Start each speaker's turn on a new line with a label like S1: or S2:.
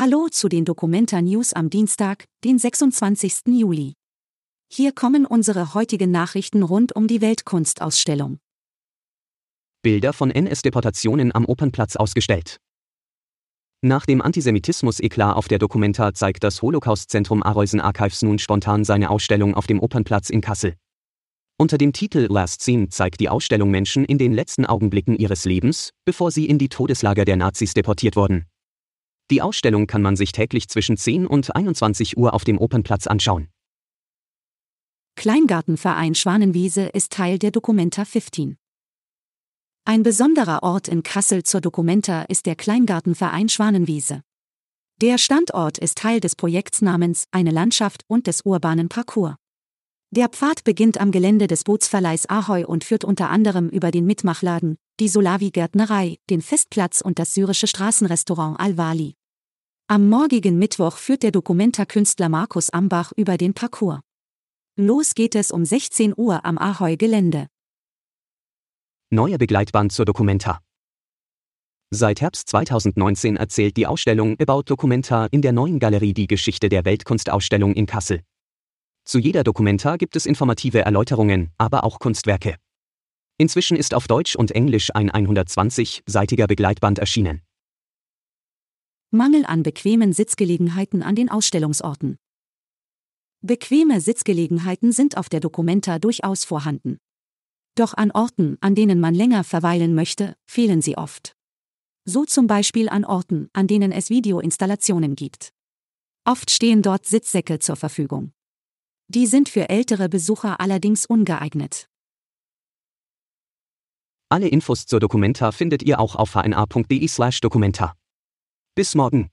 S1: Hallo zu den Documenta News am Dienstag, den 26. Juli. Hier kommen unsere heutigen Nachrichten rund um die Weltkunstausstellung.
S2: Bilder von NS-Deportationen am Opernplatz ausgestellt. Nach dem Antisemitismus-Eklat auf der Documenta zeigt das Holocaust-Zentrum Areusen Archives nun spontan seine Ausstellung auf dem Opernplatz in Kassel. Unter dem Titel Last Scene zeigt die Ausstellung Menschen in den letzten Augenblicken ihres Lebens, bevor sie in die Todeslager der Nazis deportiert wurden. Die Ausstellung kann man sich täglich zwischen 10 und 21 Uhr auf dem Opernplatz anschauen.
S1: Kleingartenverein Schwanenwiese ist Teil der Documenta 15. Ein besonderer Ort in Kassel zur Documenta ist der Kleingartenverein Schwanenwiese. Der Standort ist Teil des Projekts namens Eine Landschaft und des urbanen Parcours. Der Pfad beginnt am Gelände des Bootsverleihs Ahoi und führt unter anderem über den Mitmachladen, die Solavi-Gärtnerei, den Festplatz und das syrische Straßenrestaurant Al-Wali. Am morgigen Mittwoch führt der Dokumentarkünstler Markus Ambach über den Parcours. Los geht es um 16 Uhr am Ahoi-Gelände.
S2: Neuer Begleitband zur Dokumenta. Seit Herbst 2019 erzählt die Ausstellung About Documenta in der neuen Galerie die Geschichte der Weltkunstausstellung in Kassel. Zu jeder Dokumenta gibt es informative Erläuterungen, aber auch Kunstwerke. Inzwischen ist auf Deutsch und Englisch ein 120-seitiger Begleitband erschienen.
S1: Mangel an bequemen Sitzgelegenheiten an den Ausstellungsorten. Bequeme Sitzgelegenheiten sind auf der Documenta durchaus vorhanden. Doch an Orten, an denen man länger verweilen möchte, fehlen sie oft. So zum Beispiel an Orten, an denen es Videoinstallationen gibt. Oft stehen dort Sitzsäcke zur Verfügung. Die sind für ältere Besucher allerdings ungeeignet.
S2: Alle Infos zur Documenta findet ihr auch auf hna.de/documenta. Bis morgen.